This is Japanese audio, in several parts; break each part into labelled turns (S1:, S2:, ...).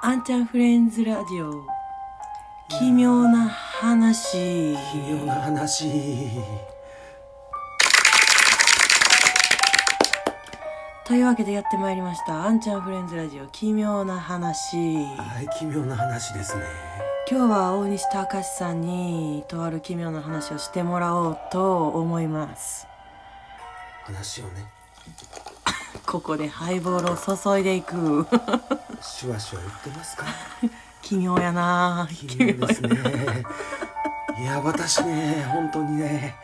S1: あんちゃんフレンズラジオ。奇妙な話。
S2: 奇妙な話。
S1: というわけでやってまいりました。あんちゃんフレンズラジオ。奇妙な話。
S2: はい奇妙な話ですね。
S1: 今日は大西隆さんにとある奇妙な話をしてもらおうと思います。
S2: 話をね
S1: ここでハイボールを注いでいく。
S2: シュワシュワ言ってますか？
S1: 奇妙やな。
S2: 奇妙ですねいや私ね本当にね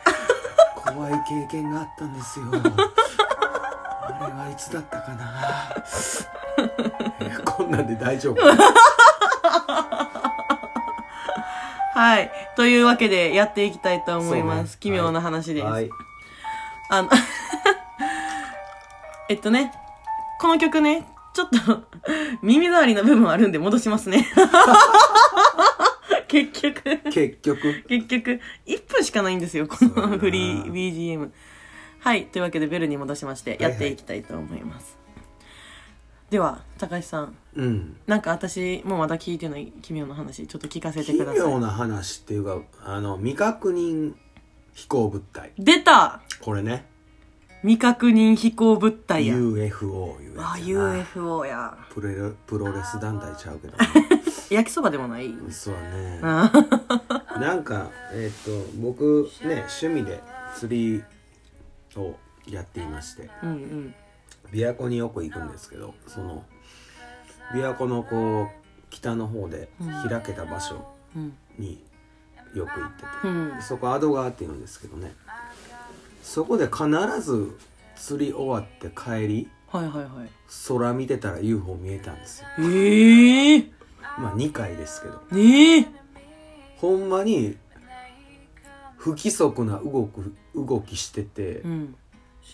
S2: 怖い経験があったんですよ。あれはいつだったかな？こんなんで大丈夫？
S1: はい。というわけでやっていきたいと思います、
S2: ね。
S1: 奇妙な話です、
S2: はい。
S1: あのえっとねこの曲ねちょっと 耳障りな部分あるんで戻しますね。結局。
S2: 結局？
S1: 結局。1分しかないんですよこのフリー BGM はいというわけでベルに戻しましてやっていきたいと思います、では高橋さん。
S2: うん。
S1: なんか私もうまだ聞いてない奇妙な話ちょっと聞かせて
S2: 奇
S1: ください。
S2: 妙な話っていうかあの未確認飛行物体。
S1: 出た！
S2: これね
S1: 未確認飛行物体や。
S2: UFO いうや
S1: あ
S2: つやな。
S1: UFO や。
S2: プレプロレス団体ちゃうけど。ね
S1: 焼きそばでもない？
S2: そうね。
S1: あ。
S2: なんかえっ、と僕ね趣味で釣りをやっていまして。
S1: うんうん。
S2: 琵琶湖によく行くんですけどその琵琶湖のこう北の方で開けた場所
S1: うん。
S2: によく行ってて、
S1: うん。
S2: そこアド川っていうんですけどねそこで必ず釣り終わって帰り
S1: はいはいはい。
S2: 空見てたら UFO 見えたんですよ。
S1: ええ
S2: まあ2回ですけど。
S1: ええ
S2: ほんまに不規則な動く動きしてて
S1: う、ん。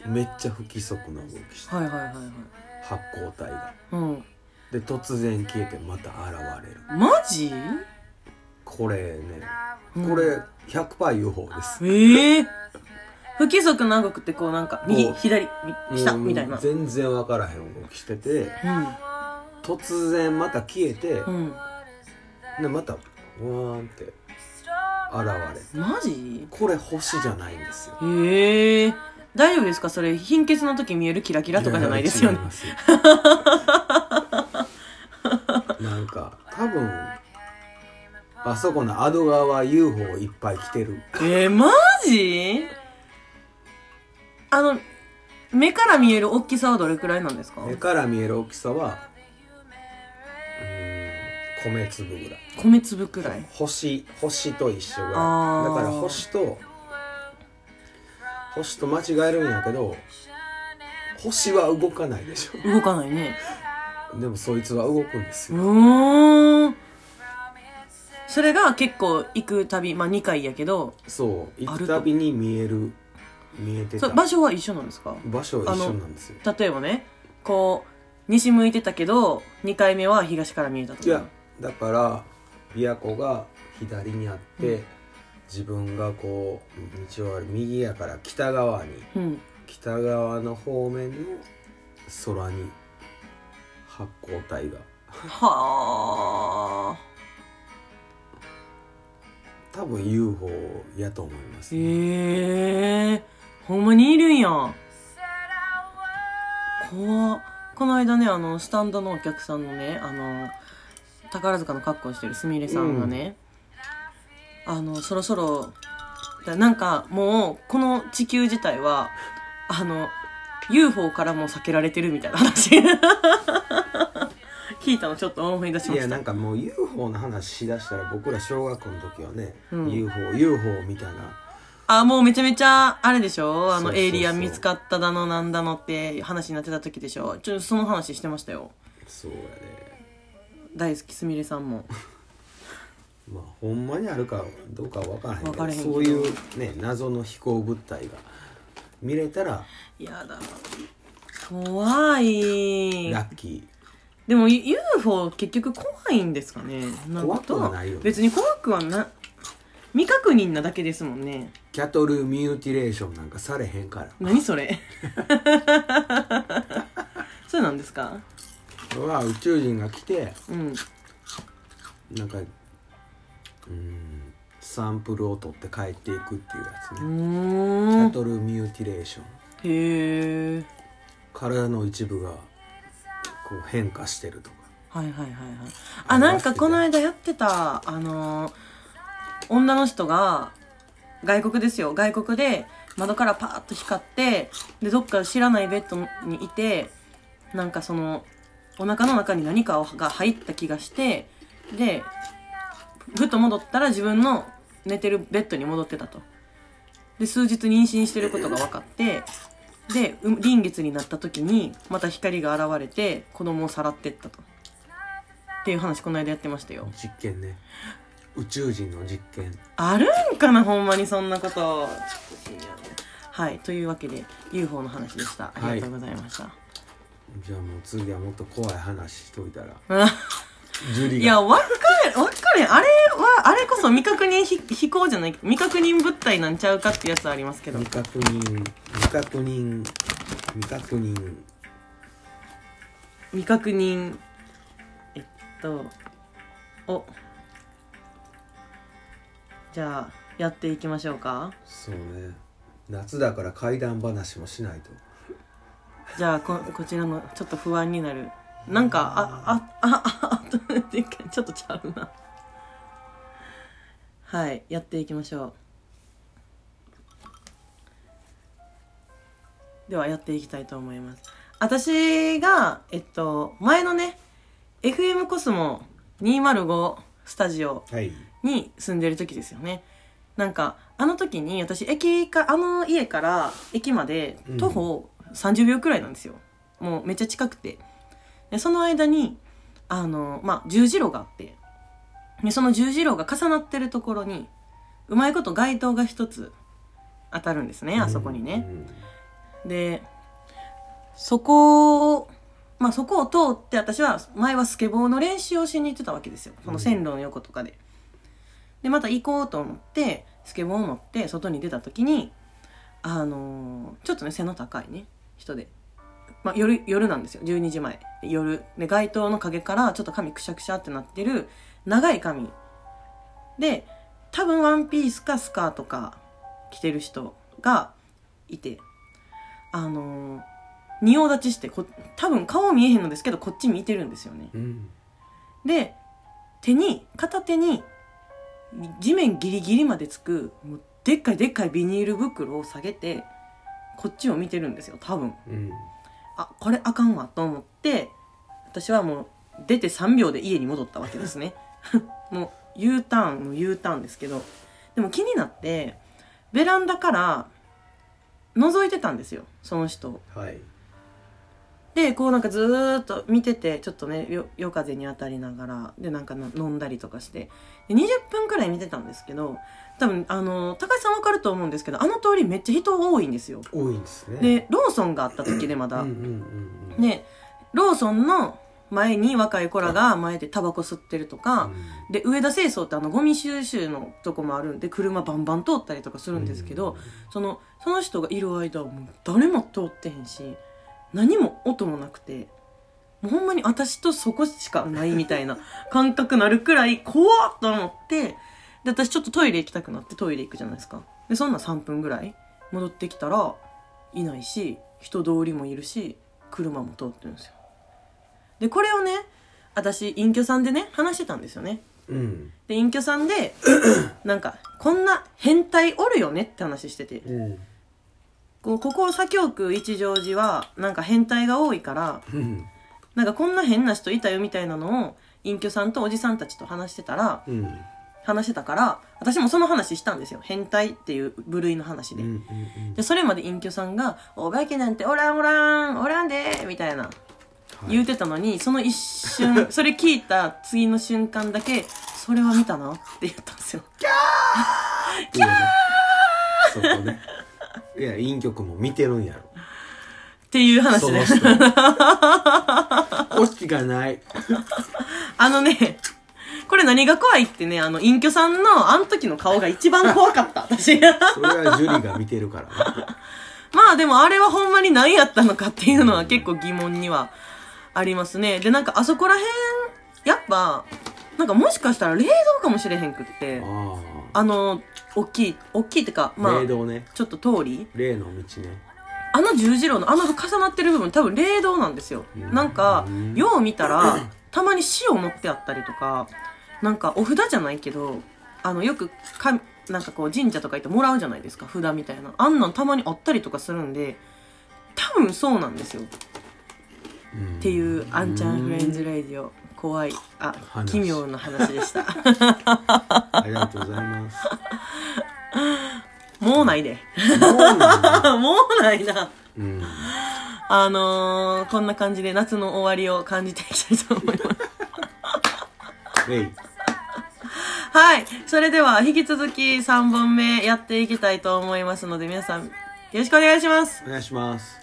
S2: めっちゃ不規則な動きして
S1: はいはいはいはい。
S2: 発光体が。
S1: うん。
S2: で突然消えてまた現れる。
S1: マジ？
S2: これね
S1: うん。
S2: これ 100%UFO です、
S1: ええ不規則な動くってこうなんか右左み下みたいな。
S2: 全然分からへん動きしてて。突然また消えて、
S1: うん。うん
S2: でまたうわーんって現れ
S1: マジ？
S2: これ星じゃないんですよ。
S1: ええ。大丈夫ですか？それ貧血の時見えるキラキラとかじゃないですよね。
S2: なんか多分あそこのアド川は UFO いっぱい来てる。
S1: えー、マジ？あの目から見える大きさはどれくらいなんですか？
S2: 目から見える大きさはうーん米粒ぐらい。
S1: 米粒くらい？
S2: 星星と一緒ぐらい。だ
S1: あー。
S2: から星と星と間違えるんやけど星は動かないでしょ。
S1: 動かないね。
S2: でもそいつは動くんです
S1: う
S2: よ
S1: ーん。それが結構行く旅まあ2回やけど。
S2: そう行
S1: あると。
S2: くたびに見える見えてた。
S1: そ場所は一緒なんですか？
S2: 場所は一緒なんですよ。
S1: 例えばねこう西向いてたけど2回目は東から見えたとか。
S2: いやだから琵琶湖が左にあって、
S1: うん。
S2: 自分がこう道を歩右やから北側に。
S1: うん。
S2: 北側の方面の空に発光体が。
S1: はあ。
S2: 多分 UFO やと思います、
S1: ええほんまにいるんや。怖っ。この間ねあのスタンドのお客さんのねあの宝塚の格好してるすみれさんがね、あのそろそろだなんかもうこの地球自体はあの UFO からも避けられてるみたいな話。聞いたのちょっと思い出しました。
S2: いやなんかもう UFO の話しだしたら僕ら小学校の時はね、
S1: うん。
S2: UFOUFO みたいな
S1: あ、もうめちゃめちゃ、あれでしょ？あの、エイリアン見つかっただのなんだのって話になってた時でしょ？ちょ、その話してましたよ。
S2: そうやね
S1: 大好きすみれさんも。
S2: まあほんまにあるかどうかは分からへんけど
S1: 分からへんけど
S2: そういうね謎の飛行物体が見れたら
S1: やだ。怖い。
S2: ラッキ
S1: でも、UFO 結局怖いんですかね？なんか
S2: 怖くはないよね
S1: 別に怖くはな、未確認なだけですもんね。
S2: ーキャトルミューティレーションなんかされへんから。
S1: 何それ？そうなんですか？
S2: これは宇宙人が来て
S1: うん。
S2: なんかうんサンプルを取って帰っていくっていうやつ
S1: う
S2: ね、シ
S1: ーん。
S2: ャトルミューティレーション。
S1: へえ
S2: 体の一部がこう変化してるとか。
S1: はいはいはいはい。あなんかこの間やってたあのー女の人が外国ですよ。外国で窓からパーッと光ってでどっか知らないベッドにいてなんかそのお腹の中に何かが入った気がしてでふと戻ったら自分の寝てるベッドに戻ってたと。で数日妊娠してることが分かってでう臨月になった時にまた光が現れて子供をさらってったと。っていう話この間やってましたよ。
S2: 実験ね。宇宙人の実験。
S1: あるんかなほんまにそんなこと。ちょっと信用ねはいというわけで UFO の話でした。ありがとうございました、
S2: じゃあもう次はもっと怖い話しといたら。
S1: あ
S2: ジュリが。
S1: いやわかるわかるあれはあれこそ未確認飛飛行じゃない未確認物体なんちゃうかってやつありますけど。
S2: 未確認未確認未確認。
S1: 未確認えっとお。じゃあやっていきましょうか。
S2: そうね。夏だから怪談話もしないと。
S1: じゃあここちらのちょっと不安になる。なんかあああああっていうかちょっとちゃうなはいやっていきましょうではやっていきたいと思います私がえっと前のね FM コスモ205スタジオ
S2: はい
S1: に住んでる時ですよねなんかあの時に私駅かあの家から駅まで徒歩30秒くらいなんですよ、もうめっちゃ近くて。でその間にあのまあ十字路があって。でその十字路が重なってるところにうまいこと街灯が一つ当たるんですねあそこにね、でそこをまあそこを通って私は前はスケボーの練習をしに行ってたわけですよ。その線路の横とかで。でまた行こうと思ってスケボーを持って外に出た時にあのーちょっとね背の高いね人で、まあ、夜夜なんですよ。12時前。夜。で街灯の陰からちょっと髪くしゃくしゃってなってる長い髪。で多分ワンピースかスカートか着てる人がいて。あのー仁王立ちしてこ多分顔見えへんのですけどこっち見てるんですよね。
S2: うん。
S1: で手に片手に地面ギリギリまでつくもうでっかいでっかいビニール袋を下げてこっちを見てるんですよ多分。
S2: うん。
S1: あこれあかんわと思って私はもう出て3秒で家に戻ったわけですね。もう U ターンの U ターンですけど。でも気になってベランダから覗いてたんですよその人を。
S2: はい
S1: でこうなんかずーっと見ててちょっとねよ夜風に当たりながらでなんかの飲んだりとかして。で20分くらい見てたんですけど多分あの高橋さんわかると思うんですけどあの通りめっちゃ人多いんですよ。
S2: 多いんですね。
S1: でローソンがあった時でまだ、
S2: うんうんうんうん。
S1: でローソンの前に若い子らが前でタバコ吸ってるとか、で上田清掃ってあのゴミ収集のとこもあるんで車バンバン通ったりとかするんですけど、そのその人がいる間はもう誰も通ってへんし何も音もなくてもうほんまに私とそこしかないみたいな 感覚なるくらい怖っと思ってで私ちょっとトイレ行きたくなってトイレ行くじゃないですか。でそんな3分ぐらい戻ってきたらいないし人通りもいるし車も通ってるんですよ。でこれをね私隠居さんでね話してたんですよね。
S2: うん。
S1: で隠居さんで なんかこんな変態おるよねって話してて。
S2: うん
S1: こうここ左京区一乗寺はなんか変態が多いから
S2: うん。
S1: なんかこんな変な人いたよみたいなのを隠居さんとおじさんたちと話してたら
S2: うん。
S1: 話してたから私もその話したんですよ。変態っていう部類の話で、
S2: うんうん
S1: でそれまで隠居さんが「お化けなんておらんおらんおらんで」みたいな言うてたのに、その一瞬 それ聞いた次の瞬間だけ「それは見たな」って言ったんですよ。
S2: キャー！そこねいや陰曲も見てるんやろ。
S1: っていう話で
S2: その人。オチがない。
S1: あのねこれ何が怖いってねあの隠居さんのあの時の顔が一番怖かった。私。
S2: それはジュリが見てるからね
S1: まあでもあれはほんまに何やったのかっていうのは結構疑問にはありますね。で、なんかあそこら辺、やっぱ、なんかもしかしたら霊道かもしれへんくって、
S2: あ
S1: あの、大きい、大きいってか、
S2: あ
S1: まあ
S2: 霊、道ね
S1: ちょっと通り
S2: 霊の道ね
S1: あの十字路のあの重なってる部分多分霊道なんですよ。なんか、よう見たら、たまに塩持ってあったりとか、なんかお札じゃないけど、あの、よくか、なんかこう神社とか行ってもらうじゃないですか、札みたいな。あんなんたまにあったりとかするんで、多分そうなんですよ。っていう、あんちゃんフレンズレディオ。怖い。あ、
S2: 話
S1: 奇妙な話でした。
S2: ありがとうございます
S1: もうないで。
S2: もうなんだ
S1: もうないな。
S2: うん
S1: あのー、こんな感じで夏の終わりを感じていきたいと思います。はい。それでは、引き続き3本目やっていきたいと思いますので、皆さん、よろしくお願いします。
S2: お願いします